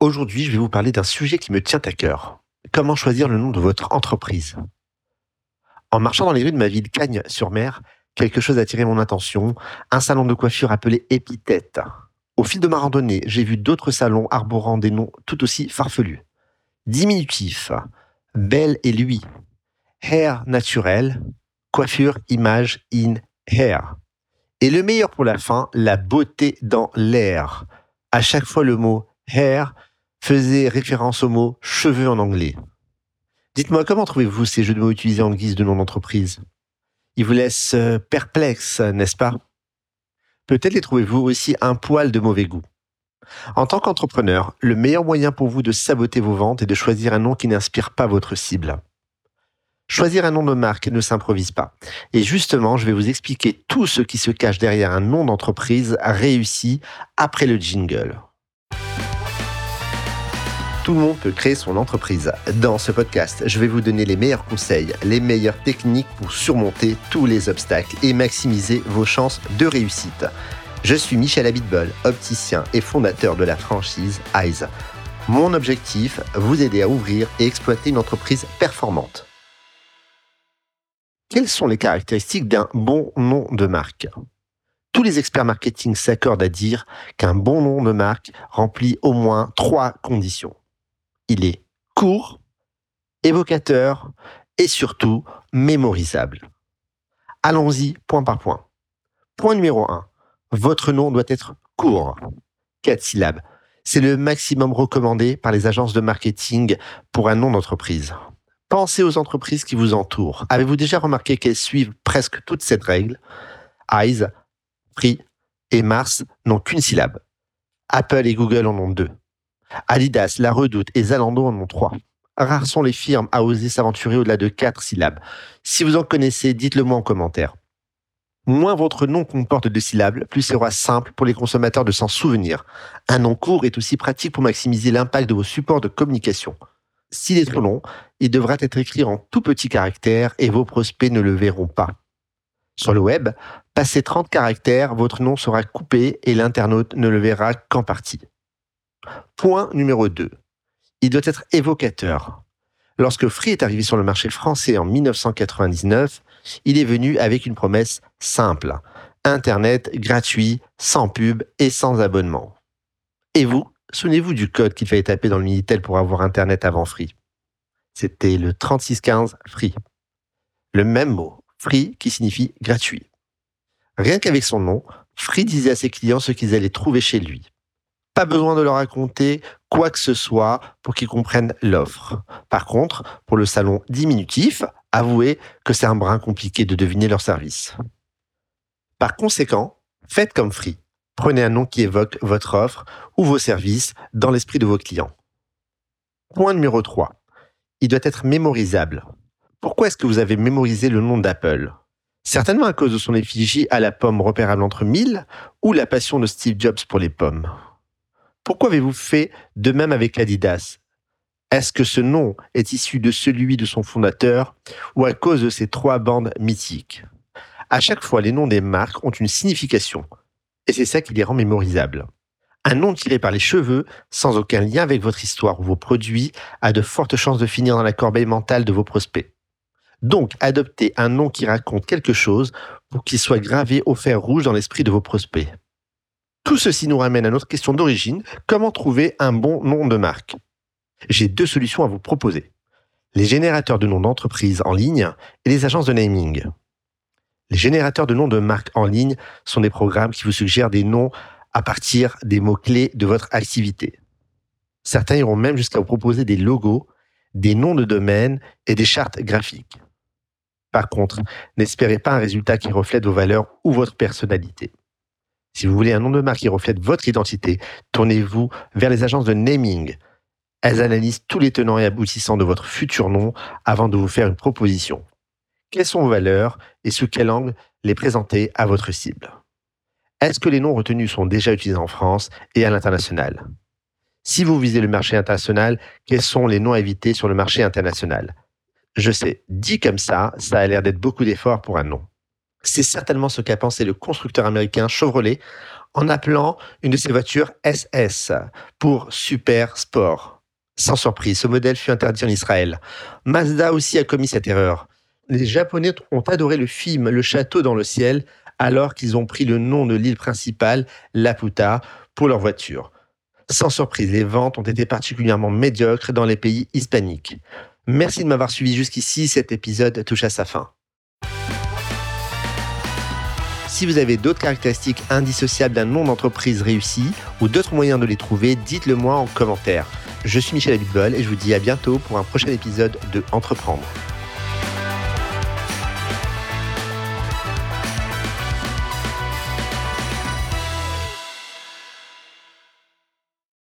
Aujourd'hui, je vais vous parler d'un sujet qui me tient à cœur. Comment choisir le nom de votre entreprise? En marchant dans les rues de ma ville Cagnes-sur-Mer, quelque chose a attiré mon attention, un salon de coiffure appelé Épithète. Au fil de ma randonnée, j'ai vu d'autres salons arborant des noms tout aussi farfelus. Diminutif, Belle et lui, Hair naturel, coiffure, image, in, hair. Et le meilleur pour la fin, la beauté dans l'air. À chaque fois, le mot hair faisait référence au mot cheveux en anglais. Dites-moi, comment trouvez-vous ces jeux de mots utilisés en guise de nom d'entreprise? Ils vous laissent euh, perplexes, n'est-ce pas? Peut-être les trouvez-vous aussi un poil de mauvais goût. En tant qu'entrepreneur, le meilleur moyen pour vous de saboter vos ventes est de choisir un nom qui n'inspire pas votre cible. Choisir un nom de marque ne s'improvise pas. Et justement, je vais vous expliquer tout ce qui se cache derrière un nom d'entreprise réussi après le jingle. Tout le monde peut créer son entreprise. Dans ce podcast, je vais vous donner les meilleurs conseils, les meilleures techniques pour surmonter tous les obstacles et maximiser vos chances de réussite. Je suis Michel Abitbol, opticien et fondateur de la franchise Eyes. Mon objectif, vous aider à ouvrir et exploiter une entreprise performante. Quelles sont les caractéristiques d'un bon nom de marque? Tous les experts marketing s'accordent à dire qu'un bon nom de marque remplit au moins trois conditions. Il est court, évocateur et surtout mémorisable. Allons-y point par point. Point numéro 1. Votre nom doit être court. Quatre syllabes. C'est le maximum recommandé par les agences de marketing pour un nom d'entreprise. Pensez aux entreprises qui vous entourent. Avez-vous déjà remarqué qu'elles suivent presque toute cette règle? Eyes, Free et Mars n'ont qu'une syllabe. Apple et Google en ont deux. Adidas, La Redoute et Zalando en ont trois. Rares sont les firmes à oser s'aventurer au-delà de quatre syllabes. Si vous en connaissez, dites-le moi en commentaire. Moins votre nom comporte de syllabes, plus il sera simple pour les consommateurs de s'en souvenir. Un nom court est aussi pratique pour maximiser l'impact de vos supports de communication. S'il est trop long, il devra être écrit en tout petit caractère et vos prospects ne le verront pas. Sur le web, passé 30 caractères, votre nom sera coupé et l'internaute ne le verra qu'en partie. Point numéro 2. Il doit être évocateur. Lorsque Free est arrivé sur le marché français en 1999, il est venu avec une promesse simple. Internet gratuit, sans pub et sans abonnement. Et vous, Souvenez-vous du code qu'il fallait taper dans le Minitel pour avoir Internet avant Free? C'était le 3615 Free. Le même mot, Free, qui signifie gratuit. Rien qu'avec son nom, Free disait à ses clients ce qu'ils allaient trouver chez lui. Pas besoin de leur raconter quoi que ce soit pour qu'ils comprennent l'offre. Par contre, pour le salon diminutif, avouez que c'est un brin compliqué de deviner leur service. Par conséquent, faites comme Free. Prenez un nom qui évoque votre offre ou vos services dans l'esprit de vos clients. Point numéro 3. Il doit être mémorisable. Pourquoi est-ce que vous avez mémorisé le nom d'Apple? Certainement à cause de son effigie à la pomme repérable entre mille ou la passion de Steve Jobs pour les pommes. Pourquoi avez-vous fait de même avec Adidas Est-ce que ce nom est issu de celui de son fondateur ou à cause de ces trois bandes mythiques? À chaque fois, les noms des marques ont une signification, et c'est ça qui les rend mémorisables. Un nom tiré par les cheveux, sans aucun lien avec votre histoire ou vos produits, a de fortes chances de finir dans la corbeille mentale de vos prospects. Donc, adoptez un nom qui raconte quelque chose pour qu'il soit gravé au fer rouge dans l'esprit de vos prospects. Tout ceci nous ramène à notre question d'origine, comment trouver un bon nom de marque? J'ai deux solutions à vous proposer. Les générateurs de noms d'entreprise en ligne et les agences de naming. Les générateurs de noms de marque en ligne sont des programmes qui vous suggèrent des noms à partir des mots-clés de votre activité. Certains iront même jusqu'à vous proposer des logos, des noms de domaine et des chartes graphiques. Par contre, n'espérez pas un résultat qui reflète vos valeurs ou votre personnalité. Si vous voulez un nom de marque qui reflète votre identité, tournez-vous vers les agences de naming. Elles analysent tous les tenants et aboutissants de votre futur nom avant de vous faire une proposition quelles sont vos valeurs et sous quel angle les présenter à votre cible? Est-ce que les noms retenus sont déjà utilisés en France et à l'international? Si vous visez le marché international, quels sont les noms à éviter sur le marché international? Je sais, dit comme ça, ça a l'air d'être beaucoup d'efforts pour un nom. C'est certainement ce qu'a pensé le constructeur américain Chevrolet en appelant une de ces voitures SS pour Super Sport. Sans surprise, ce modèle fut interdit en Israël. Mazda aussi a commis cette erreur. Les Japonais ont adoré le film Le château dans le ciel alors qu'ils ont pris le nom de l'île principale, Laputa, pour leur voiture. Sans surprise, les ventes ont été particulièrement médiocres dans les pays hispaniques. Merci de m'avoir suivi jusqu'ici, cet épisode touche à sa fin. Si vous avez d'autres caractéristiques indissociables d'un nom d'entreprise réussi ou d'autres moyens de les trouver, dites-le moi en commentaire. Je suis Michel Abitbol et je vous dis à bientôt pour un prochain épisode de Entreprendre.